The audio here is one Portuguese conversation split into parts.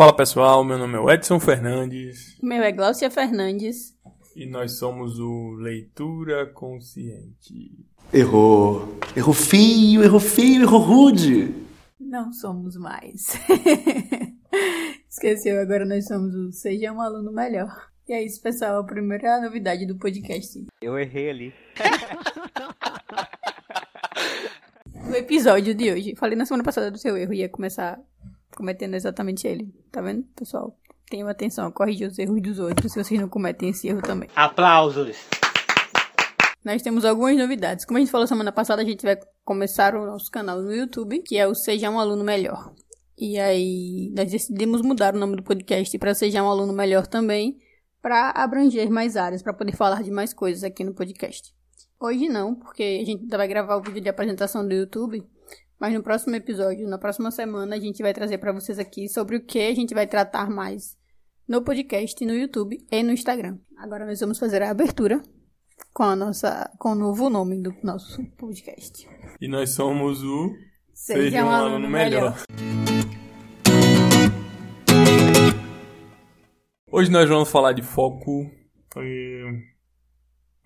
Fala pessoal, meu nome é Edson Fernandes. Meu é Glaucia Fernandes. E nós somos o Leitura Consciente. Errou. Errou feio, errou feio, errou rude. Não somos mais. Esqueceu, agora nós somos o Seja um Aluno Melhor. E é isso, pessoal, a primeira novidade do podcast. Eu errei ali. no episódio de hoje, falei na semana passada do seu erro, ia começar cometendo exatamente ele. Tá vendo, pessoal? Tenham atenção a corrigir os erros dos outros se vocês não cometem esse erro também. Aplausos! Nós temos algumas novidades. Como a gente falou semana passada, a gente vai começar o nosso canal no YouTube, que é o Seja um Aluno Melhor. E aí, nós decidimos mudar o nome do podcast para Seja um Aluno Melhor também, para abranger mais áreas, para poder falar de mais coisas aqui no podcast. Hoje não, porque a gente vai gravar o vídeo de apresentação do YouTube, mas no próximo episódio, na próxima semana, a gente vai trazer para vocês aqui sobre o que a gente vai tratar mais no podcast, no YouTube e no Instagram. Agora nós vamos fazer a abertura com a nossa com o novo nome do nosso podcast. E nós somos o Seja, Seja um, um aluno, aluno melhor. melhor. Hoje nós vamos falar de foco.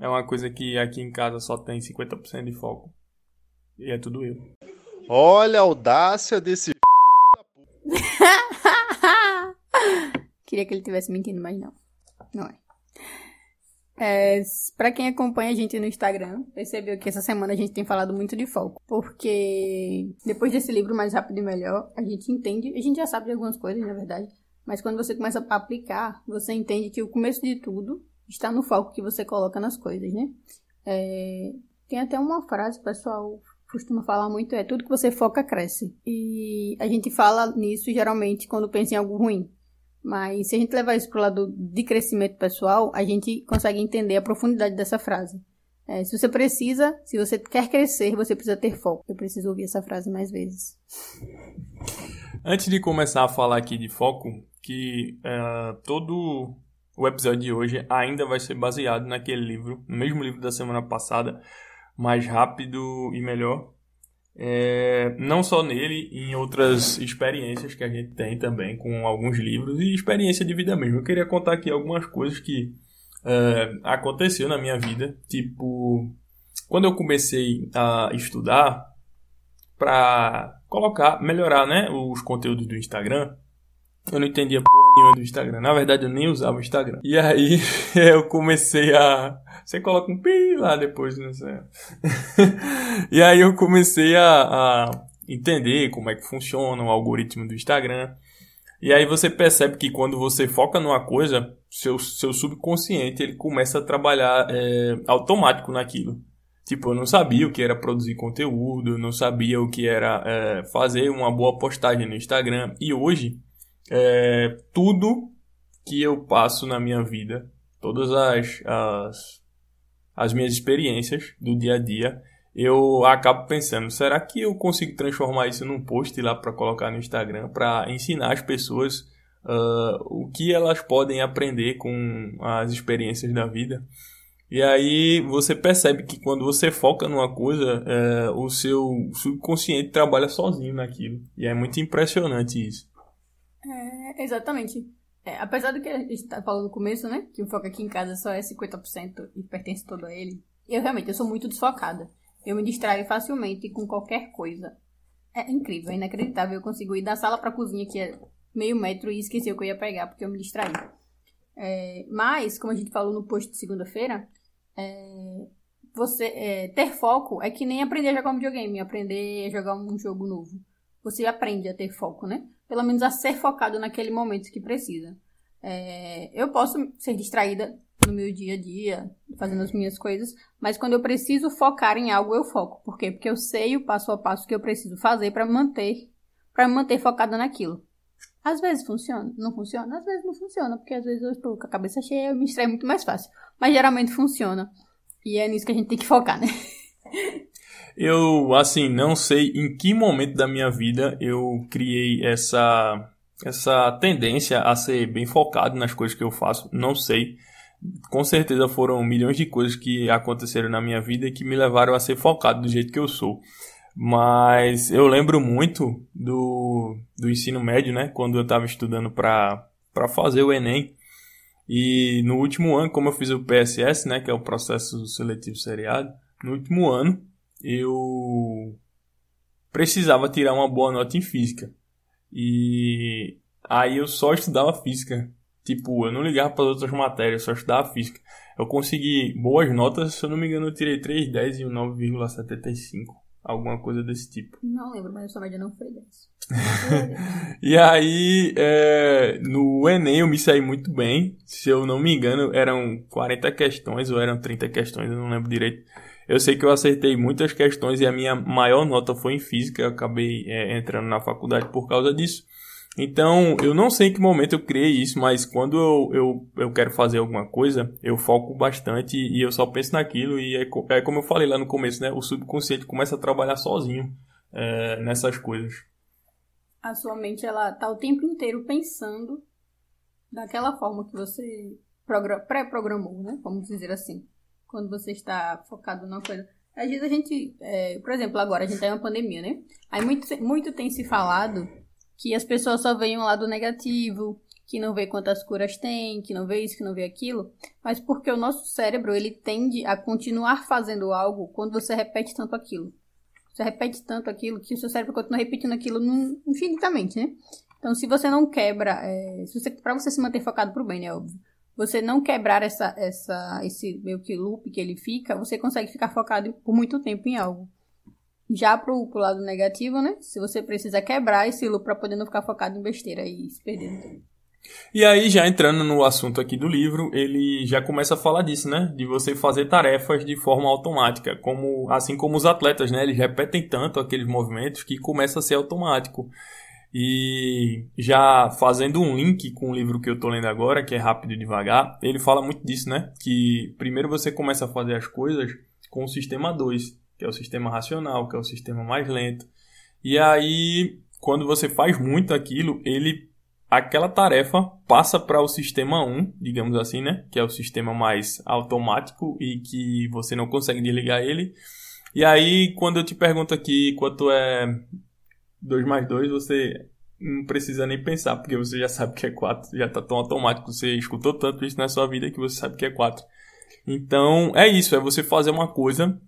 É uma coisa que aqui em casa só tem 50% de foco. E é tudo eu. Olha a audácia desse filho da puta. Queria que ele tivesse mentindo, mas não. Não é. É, para quem acompanha a gente no Instagram, percebeu que essa semana a gente tem falado muito de foco. Porque depois desse livro Mais Rápido e Melhor, a gente entende, a gente já sabe de algumas coisas, na verdade, mas quando você começa a aplicar, você entende que o começo de tudo está no foco que você coloca nas coisas, né? É, tem até uma frase, pessoal costuma falar muito, é tudo que você foca cresce. E a gente fala nisso geralmente quando pensa em algo ruim. Mas se a gente levar isso para o lado de crescimento pessoal, a gente consegue entender a profundidade dessa frase. É, se você precisa, se você quer crescer, você precisa ter foco. Eu preciso ouvir essa frase mais vezes. Antes de começar a falar aqui de foco, que uh, todo o episódio de hoje ainda vai ser baseado naquele livro, no mesmo livro da semana passada, Mais Rápido e Melhor. É, não só nele, em outras experiências que a gente tem também com alguns livros e experiência de vida mesmo. Eu queria contar aqui algumas coisas que uh, aconteceu na minha vida. Tipo, quando eu comecei a estudar para colocar, melhorar né, os conteúdos do Instagram, eu não entendia porra nenhuma do Instagram. Na verdade, eu nem usava o Instagram. E aí eu comecei a. Você coloca um pi lá depois, né? e aí eu comecei a, a entender como é que funciona o algoritmo do Instagram. E aí você percebe que quando você foca numa coisa, seu, seu subconsciente ele começa a trabalhar é, automático naquilo. Tipo, eu não sabia o que era produzir conteúdo, não sabia o que era é, fazer uma boa postagem no Instagram. E hoje, é, tudo que eu passo na minha vida, todas as, as, as minhas experiências do dia a dia, eu acabo pensando, será que eu consigo transformar isso num post lá para colocar no Instagram, para ensinar as pessoas uh, o que elas podem aprender com as experiências da vida? E aí você percebe que quando você foca numa coisa, é, o seu subconsciente trabalha sozinho naquilo. E é muito impressionante isso. É, exatamente. É, apesar do que a gente tá falando no começo, né? Que o foco aqui em casa só é 50% e pertence todo a ele. Eu realmente, eu sou muito desfocada. Eu me distraio facilmente com qualquer coisa. É incrível, é inacreditável. Eu consigo ir da sala pra cozinha, que é meio metro, e esquecer o que eu ia pegar, porque eu me distraí. É, mas, como a gente falou no post de segunda-feira, é, você é, ter foco é que nem aprender a jogar um videogame, aprender a jogar um jogo novo. Você aprende a ter foco, né? pelo menos a ser focado naquele momento que precisa. É, eu posso ser distraída no meu dia a dia, fazendo as minhas coisas, mas quando eu preciso focar em algo, eu foco. Por quê? Porque eu sei o passo a passo que eu preciso fazer para manter, para manter focada naquilo. Às vezes funciona, não funciona, às vezes não funciona, porque às vezes eu estou com a cabeça cheia, eu me distraio muito mais fácil. Mas geralmente funciona. E é nisso que a gente tem que focar, né? Eu, assim, não sei em que momento da minha vida eu criei essa, essa tendência a ser bem focado nas coisas que eu faço. Não sei. Com certeza foram milhões de coisas que aconteceram na minha vida e que me levaram a ser focado do jeito que eu sou. Mas eu lembro muito do, do ensino médio, né? Quando eu estava estudando para fazer o Enem. E no último ano, como eu fiz o PSS, né? Que é o processo seletivo seriado. No último ano, eu precisava tirar uma boa nota em física. E aí eu só estudava física. Tipo, eu não ligava para outras matérias, eu só estudava física. Eu consegui boas notas, se eu não me engano, eu tirei 3,10 e 9,75 alguma coisa desse tipo. Não lembro, mas a sua média não foi 10. e aí, é, no Enem eu me saí muito bem. Se eu não me engano, eram 40 questões ou eram 30 questões, eu não lembro direito. Eu sei que eu acertei muitas questões e a minha maior nota foi em física. Eu acabei é, entrando na faculdade por causa disso. Então, eu não sei em que momento eu criei isso, mas quando eu, eu, eu quero fazer alguma coisa, eu foco bastante e eu só penso naquilo. E é, é como eu falei lá no começo, né? O subconsciente começa a trabalhar sozinho é, nessas coisas. A sua mente, ela tá o tempo inteiro pensando daquela forma que você pré-programou, né? Vamos dizer assim. Quando você está focado numa coisa. Às vezes a gente, é, por exemplo, agora a gente tá em uma pandemia, né? Aí muito, muito tem se falado que as pessoas só veem o lado negativo, que não vê quantas curas tem, que não vê isso, que não vê aquilo, mas porque o nosso cérebro ele tende a continuar fazendo algo quando você repete tanto aquilo. Você repete tanto aquilo que o seu cérebro continua repetindo aquilo infinitamente, né? Então, se você não quebra, é, se você, pra você se manter focado pro bem, né, óbvio, você não quebrar essa, essa, esse meio que loop que ele fica, você consegue ficar focado por muito tempo em algo. Já pro, pro lado negativo, né? Se você precisa quebrar esse loop pra poder não ficar focado em besteira e se tempo. E aí, já entrando no assunto aqui do livro, ele já começa a falar disso, né? De você fazer tarefas de forma automática, como assim como os atletas, né? Eles repetem tanto aqueles movimentos que começa a ser automático. E já fazendo um link com o livro que eu tô lendo agora, que é Rápido e Devagar, ele fala muito disso, né? Que primeiro você começa a fazer as coisas com o sistema 2 que é o sistema racional, que é o sistema mais lento. E aí, quando você faz muito aquilo, ele aquela tarefa passa para o sistema 1, digamos assim, né? Que é o sistema mais automático e que você não consegue desligar ele. E aí, quando eu te pergunto aqui quanto é 2 mais 2, você não precisa nem pensar, porque você já sabe que é 4, já está tão automático, você escutou tanto isso na sua vida que você sabe que é 4. Então, é isso, é você fazer uma coisa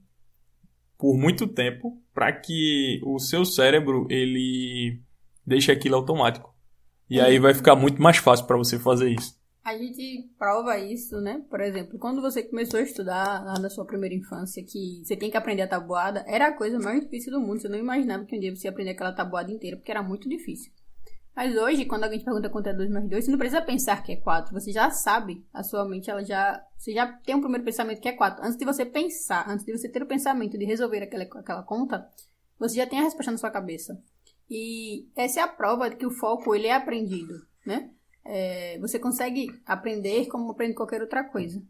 por muito tempo para que o seu cérebro ele deixe aquilo automático. E aí vai ficar muito mais fácil para você fazer isso. A gente prova isso, né? Por exemplo, quando você começou a estudar lá na sua primeira infância, que você tem que aprender a tabuada, era a coisa mais difícil do mundo. Você não imaginava que um dia você ia aprender aquela tabuada inteira, porque era muito difícil. Mas hoje, quando alguém te pergunta quanto é 2 mais 2, você não precisa pensar que é 4. Você já sabe, a sua mente, ela já. Você já tem um primeiro pensamento que é 4. Antes de você pensar, antes de você ter o pensamento de resolver aquela, aquela conta, você já tem a resposta na sua cabeça. E essa é a prova de que o foco ele é aprendido, né? É, você consegue aprender como aprende qualquer outra coisa.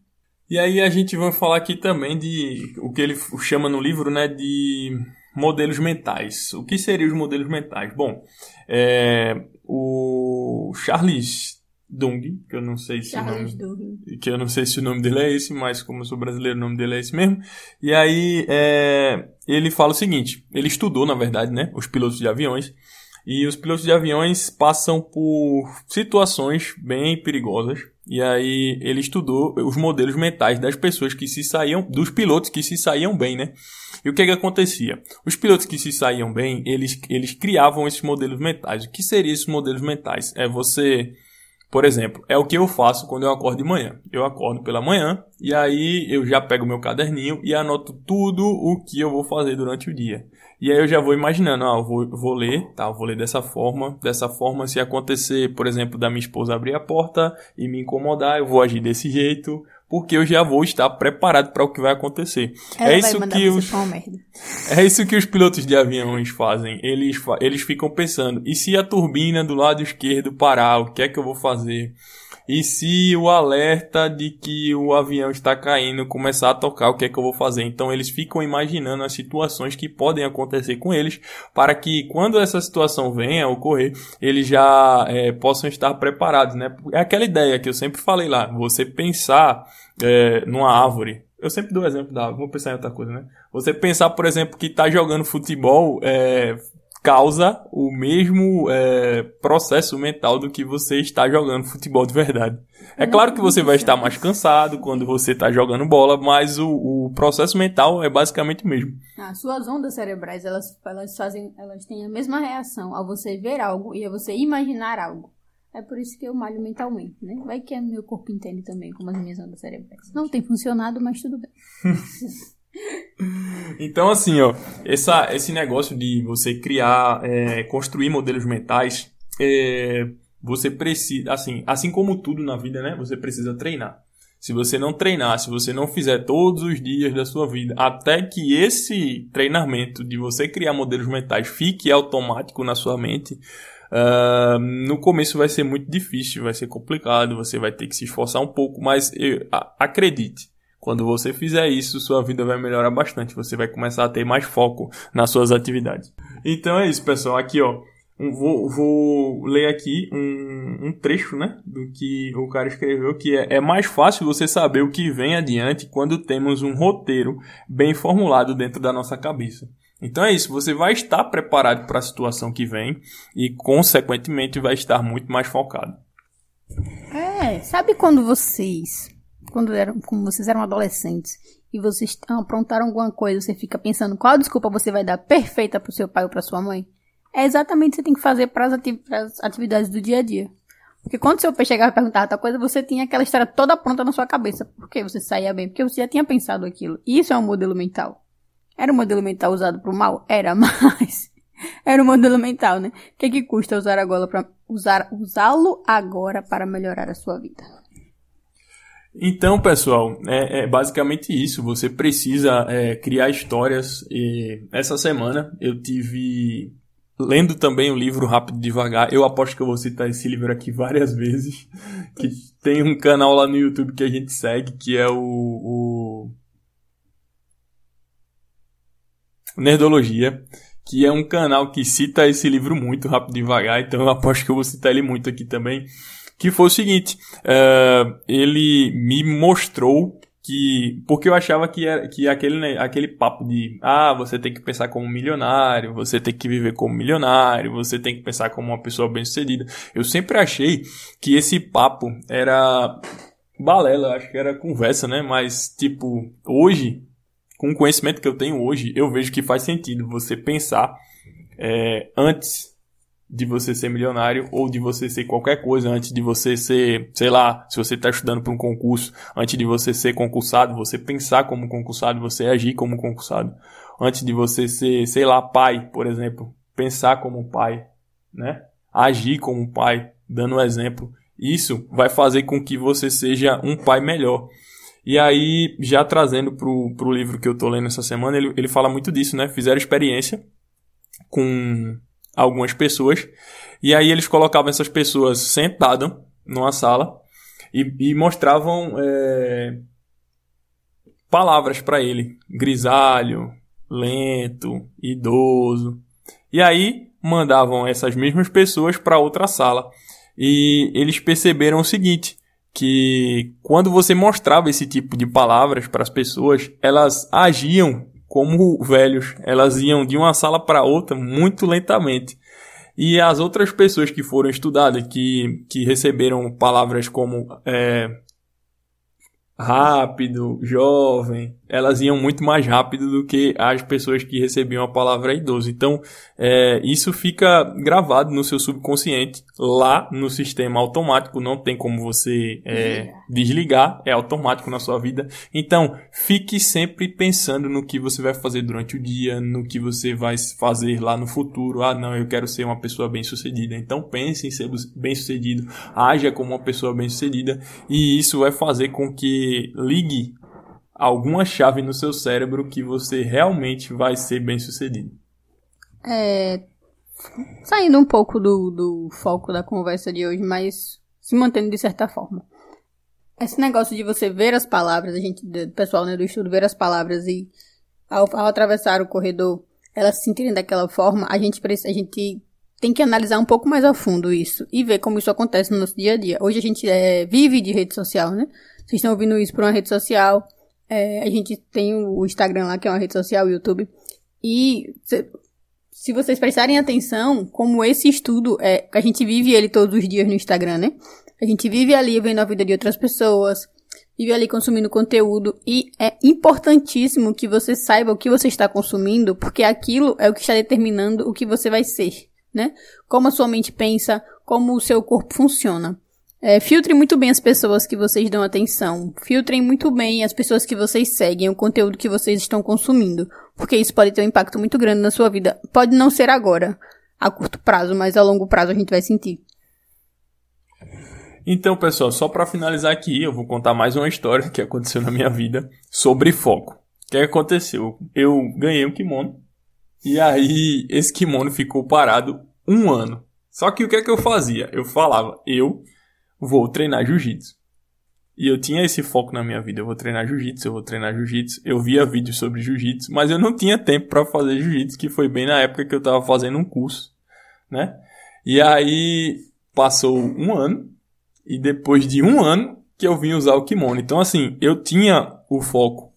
E aí a gente vai falar aqui também de o que ele chama no livro, né, de modelos mentais. O que seriam os modelos mentais? Bom, é, o Charles Dung, que eu não sei se Charles o nome, que eu não sei se o nome dele é esse, mas como eu sou brasileiro, o nome dele é esse mesmo. E aí é, ele fala o seguinte: ele estudou, na verdade, né, os pilotos de aviões. E os pilotos de aviões passam por situações bem perigosas. E aí ele estudou os modelos mentais das pessoas que se saíam, dos pilotos que se saíam bem, né? E o que, é que acontecia? Os pilotos que se saíam bem, eles, eles criavam esses modelos mentais. O que seriam esses modelos mentais? É você, por exemplo, é o que eu faço quando eu acordo de manhã. Eu acordo pela manhã e aí eu já pego meu caderninho e anoto tudo o que eu vou fazer durante o dia. E aí eu já vou imaginando, ah, eu vou, vou ler, tá, eu vou ler dessa forma, dessa forma, se acontecer, por exemplo, da minha esposa abrir a porta e me incomodar, eu vou agir desse jeito, porque eu já vou estar preparado para o que vai acontecer. Ela é isso que os é isso que os pilotos de aviões fazem. Eles eles ficam pensando: e se a turbina do lado esquerdo parar, o que é que eu vou fazer? E se o alerta de que o avião está caindo começar a tocar, o que é que eu vou fazer? Então eles ficam imaginando as situações que podem acontecer com eles, para que quando essa situação venha a ocorrer, eles já é, possam estar preparados, né? É aquela ideia que eu sempre falei lá: você pensar é, numa árvore eu sempre dou o exemplo da vou pensar em outra coisa, né? Você pensar, por exemplo, que tá jogando futebol é, causa o mesmo é, processo mental do que você está jogando futebol de verdade. É claro que você vai estar mais cansado quando você está jogando bola, mas o, o, processo mental é basicamente o mesmo. As suas ondas cerebrais, elas, elas fazem, elas têm a mesma reação ao você ver algo e a você imaginar algo. É por isso que eu malho mentalmente, né? Vai que meu corpo entende também como as minhas ondas cerebrais. Não tem funcionado, mas tudo bem. então, assim, ó, essa, esse negócio de você criar, é, construir modelos mentais, é, você precisa, assim, assim como tudo na vida, né? Você precisa treinar. Se você não treinar, se você não fizer todos os dias da sua vida, até que esse treinamento de você criar modelos mentais fique automático na sua mente, uh, no começo vai ser muito difícil, vai ser complicado, você vai ter que se esforçar um pouco, mas eu, a, acredite, quando você fizer isso, sua vida vai melhorar bastante. Você vai começar a ter mais foco nas suas atividades. Então é isso, pessoal. Aqui, ó. Vou, vou ler aqui um, um, trecho né, do que o cara escreveu, que é, é mais fácil você saber o que vem adiante quando temos um roteiro bem formulado dentro da nossa cabeça. Então é isso, você vai estar preparado para a situação que vem e, consequentemente, vai estar muito mais focado. É, sabe quando vocês quando eram, como vocês eram adolescentes e vocês aprontaram alguma coisa, você fica pensando qual desculpa você vai dar perfeita pro seu pai ou pra sua mãe? É exatamente o que você tem que fazer para as atividades do dia a dia. Porque quando seu pai chegava e perguntava tal coisa, você tinha aquela história toda pronta na sua cabeça. Por que você saía bem? Porque você já tinha pensado aquilo. E isso é um modelo mental. Era um modelo mental usado pro mal? Era, mas era um modelo mental, né? O que, que custa usar agora para usar usá-lo agora para melhorar a sua vida? Então, pessoal, é, é, basicamente isso. Você precisa é, criar histórias. E essa semana eu tive lendo também o livro Rápido e Devagar. Eu aposto que eu vou citar esse livro aqui várias vezes. Que tem um canal lá no YouTube que a gente segue, que é o, o Nerdologia, que é um canal que cita esse livro muito rápido e devagar. Então eu aposto que eu vou citar ele muito aqui também que foi o seguinte, uh, ele me mostrou que porque eu achava que era, que aquele né, aquele papo de ah você tem que pensar como milionário você tem que viver como milionário você tem que pensar como uma pessoa bem sucedida eu sempre achei que esse papo era balela acho que era conversa né? Mas tipo hoje com o conhecimento que eu tenho hoje eu vejo que faz sentido você pensar é, antes de você ser milionário ou de você ser qualquer coisa antes de você ser, sei lá, se você está estudando para um concurso, antes de você ser concursado, você pensar como concursado, você agir como concursado. Antes de você ser, sei lá, pai, por exemplo, pensar como pai, né? Agir como pai, dando um exemplo. Isso vai fazer com que você seja um pai melhor. E aí, já trazendo pro, pro livro que eu tô lendo essa semana, ele, ele fala muito disso, né? Fizeram experiência com algumas pessoas. E aí eles colocavam essas pessoas sentadas numa sala e, e mostravam é, palavras para ele: grisalho, lento, idoso. E aí mandavam essas mesmas pessoas para outra sala. E eles perceberam o seguinte: que quando você mostrava esse tipo de palavras para as pessoas, elas agiam como velhos. Elas iam de uma sala para outra muito lentamente. E as outras pessoas que foram estudadas, que, que receberam palavras como é, rápido, jovem, elas iam muito mais rápido do que as pessoas que recebiam a palavra idoso. Então, é, isso fica gravado no seu subconsciente, lá no sistema automático, não tem como você é, desligar, é automático na sua vida. Então, fique sempre pensando no que você vai fazer durante o dia, no que você vai fazer lá no futuro. Ah, não, eu quero ser uma pessoa bem-sucedida. Então, pense em ser bem-sucedido, haja como uma pessoa bem-sucedida, e isso vai fazer com que ligue alguma chave no seu cérebro que você realmente vai ser bem sucedido. É, saindo um pouco do, do foco da conversa de hoje, mas se mantendo de certa forma. Esse negócio de você ver as palavras, a gente, pessoal né, do estudo, ver as palavras e ao, ao atravessar o corredor, elas se sentirem daquela forma, a gente, a gente tem que analisar um pouco mais a fundo isso e ver como isso acontece no nosso dia a dia. Hoje a gente é, vive de rede social, né? Vocês estão ouvindo isso por uma rede social, É, a gente tem o Instagram lá, que é uma rede social, o YouTube. E se, se vocês prestarem atenção, como esse estudo, é, a gente vive ele todos os dias no Instagram, né? A gente vive ali vendo a vida de outras pessoas, vive ali consumindo conteúdo e é importantíssimo que você saiba o que você está consumindo, porque aquilo é o que está determinando o que você vai ser, né? Como a sua mente pensa, como o seu corpo funciona. É, filtre muito bem as pessoas que vocês dão atenção. Filtrem muito bem as pessoas que vocês seguem, o conteúdo que vocês estão consumindo. Porque isso pode ter um impacto muito grande na sua vida. Pode não ser agora, a curto prazo, mas a longo prazo a gente vai sentir. Então, pessoal, só para finalizar aqui, eu vou contar mais uma história que aconteceu na minha vida sobre foco. O que aconteceu? Eu ganhei um kimono e aí esse kimono ficou parado um ano. Só que o que é que eu fazia? Eu falava, eu vou treinar jiu-jitsu. E eu tinha esse foco na minha vida, eu vou treinar jiu-jitsu, eu vou treinar jiu-jitsu. Eu via vídeos sobre jiu-jitsu, mas eu não tinha tempo para fazer jiu-jitsu, que foi bem na época que eu tava fazendo um curso, né? E aí passou um ano e depois de um ano que eu vim usar o kimono. Então, assim, eu tinha o foco.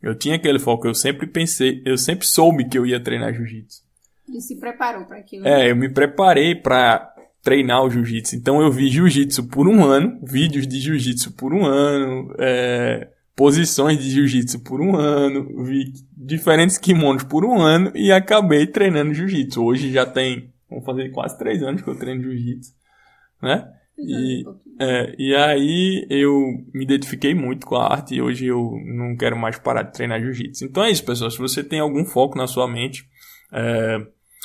Eu tinha aquele foco. Eu sempre pensei, eu sempre soube que eu ia treinar jiu-jitsu. E se preparou para aquilo. É, eu me preparei para treinar o jiu-jitsu. Então, eu vi jiu-jitsu por um ano, vídeos de jiu-jitsu por um ano, é, posições de jiu-jitsu por um ano, vi diferentes kimonos por um ano e acabei treinando jiu-jitsu. Hoje já tem, vamos fazer quase três anos que eu treino jiu-jitsu, né? E, é, e aí eu me identifiquei muito com a arte e hoje eu não quero mais parar de treinar jiu-jitsu. Então é isso, pessoal. Se você tem algum foco na sua mente, é,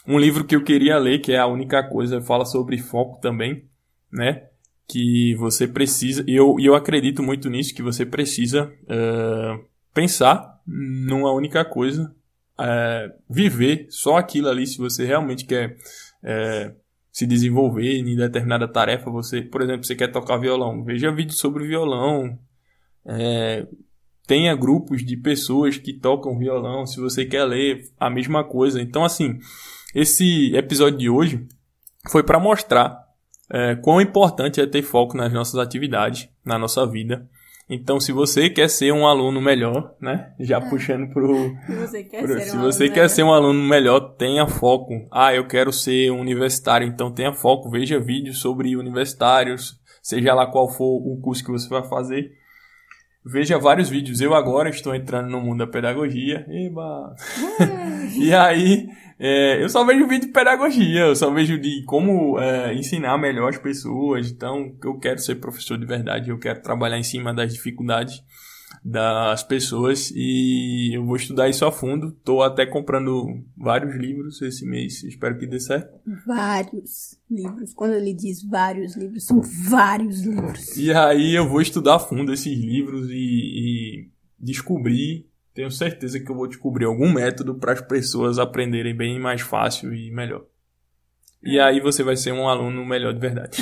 um livro que eu queria ler, que é a única coisa, fala sobre foco também, né? Que você precisa, e eu, eu acredito muito nisso, que você precisa é, pensar numa única coisa, é, viver só aquilo ali, se você realmente quer é, se desenvolver em determinada tarefa. Você, por exemplo, você quer tocar violão, veja vídeos sobre violão. Tenha grupos de pessoas que tocam violão. Se você quer ler a mesma coisa, então assim, esse episódio de hoje foi para mostrar é, quão importante é ter foco nas nossas atividades, na nossa vida. Então, se você quer ser um aluno melhor, né? Já é. puxando pro. Você quer, pro, ser, se um você quer melhor. ser um aluno melhor, tenha foco. Ah, eu quero ser um universitário, então tenha foco. Veja vídeos sobre universitários, seja lá qual for o curso que você vai fazer. Veja vários vídeos. Eu agora estou entrando no mundo da pedagogia. Eba! e aí, é, eu só vejo vídeo de pedagogia, eu só vejo de como é, ensinar melhor as pessoas. Então, eu quero ser professor de verdade, eu quero trabalhar em cima das dificuldades das pessoas e eu vou estudar isso a fundo. Estou até comprando vários livros esse mês, espero que dê certo. Vários livros. Quando ele diz vários livros, são vários livros. E aí eu vou estudar a fundo esses livros e, e descobrir tenho certeza que eu vou descobrir algum método para as pessoas aprenderem bem mais fácil e melhor. E aí você vai ser um aluno melhor de verdade.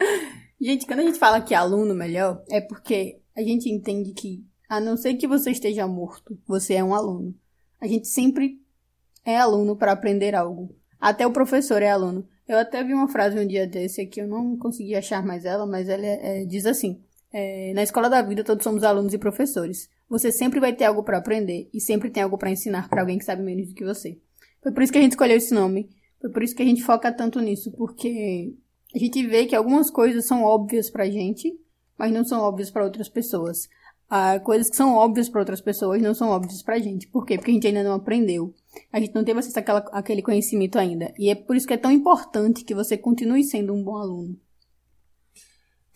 gente, quando a gente fala que é aluno melhor, é porque a gente entende que, a não ser que você esteja morto, você é um aluno. A gente sempre é aluno para aprender algo. Até o professor é aluno. Eu até vi uma frase um dia desse aqui, eu não consegui achar mais ela, mas ela é, é, diz assim: é, Na escola da vida, todos somos alunos e professores. Você sempre vai ter algo para aprender e sempre tem algo para ensinar para alguém que sabe menos do que você. Foi por isso que a gente escolheu esse nome. Foi por isso que a gente foca tanto nisso, porque a gente vê que algumas coisas são óbvias pra gente, mas não são óbvias para outras pessoas. Ah, coisas que são óbvias para outras pessoas não são óbvias pra gente. Por quê? Porque a gente ainda não aprendeu. A gente não teve acesso àquela, àquele conhecimento ainda. E é por isso que é tão importante que você continue sendo um bom aluno.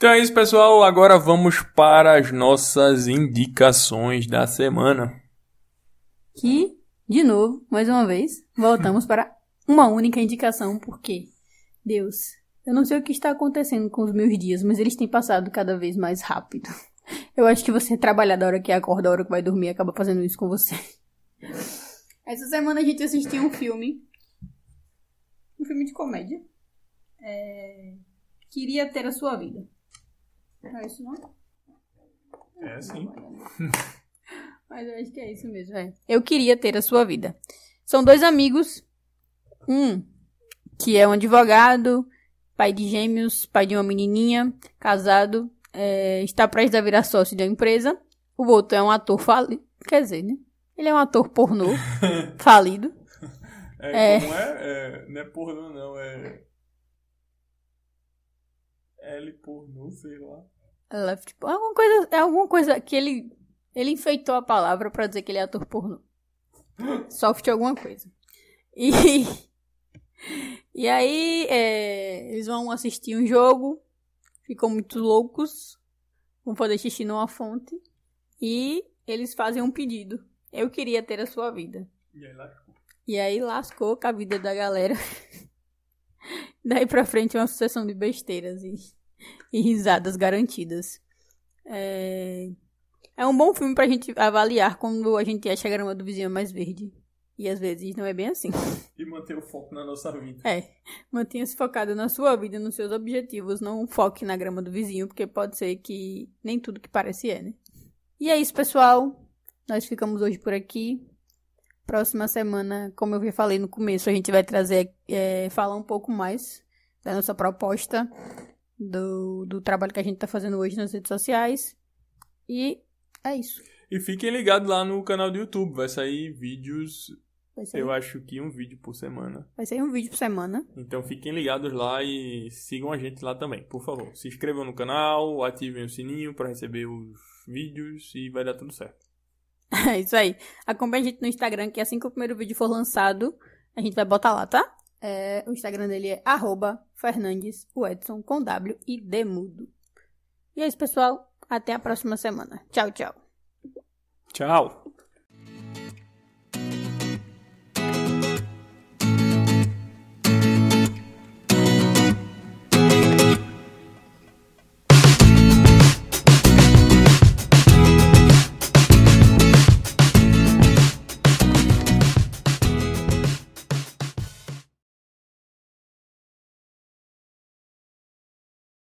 Então é isso, pessoal. Agora vamos para as nossas indicações da semana. Que, de novo, mais uma vez, voltamos para uma única indicação, porque, Deus, eu não sei o que está acontecendo com os meus dias, mas eles têm passado cada vez mais rápido. Eu acho que você trabalhar da hora que acorda, da hora que vai dormir, acaba fazendo isso com você. Essa semana a gente assistiu um filme. Um filme de comédia. É... Queria ter a sua vida. Não é isso não? É sim. Mas eu acho que é isso mesmo, é. Eu queria ter a sua vida. São dois amigos. Um que é um advogado, pai de gêmeos, pai de uma menininha, casado, é, está prestes a virar sócio de uma empresa. O outro é um ator falido. Quer dizer, né? Ele é um ator pornô falido. É, É. como é? é? Não é pornô, não. É. L pornô, sei lá. Left, alguma coisa, é alguma coisa que ele ele enfeitou a palavra pra dizer que ele é ator pornô. Soft alguma coisa. E e aí é, eles vão assistir um jogo, ficam muito loucos, vão fazer xixi numa fonte e eles fazem um pedido. Eu queria ter a sua vida. E aí lá. E aí lascou com a vida da galera. Daí pra frente é uma sucessão de besteiras e, e risadas garantidas. É... é um bom filme pra gente avaliar quando a gente acha a grama do vizinho mais verde. E às vezes não é bem assim. E manter o foco na nossa vida. É, mantenha-se focado na sua vida, nos seus objetivos. Não foque na grama do vizinho, porque pode ser que nem tudo que parece é, né? E é isso, pessoal. Nós ficamos hoje por aqui. Próxima semana, como eu já falei no começo, a gente vai trazer, é, falar um pouco mais da nossa proposta, do, do trabalho que a gente tá fazendo hoje nas redes sociais. E é isso. E fiquem ligados lá no canal do YouTube. Vai sair vídeos, Vai sair, eu acho que um vídeo por semana. vai sair um vídeo por semana. Então fiquem ligados lá e sigam a gente lá também, por favor. Se inscrevam no canal, ativem o sininho para receber os vídeos e vai dar tudo certo. É isso aí. Acompanhe a gente no Instagram, que assim que o primeiro vídeo for lançado, a gente vai botar lá, tá? É, o Instagram dele é arroba com W e D mudo. E é isso, pessoal. Até a próxima semana. Tchau, tchau. Tchau!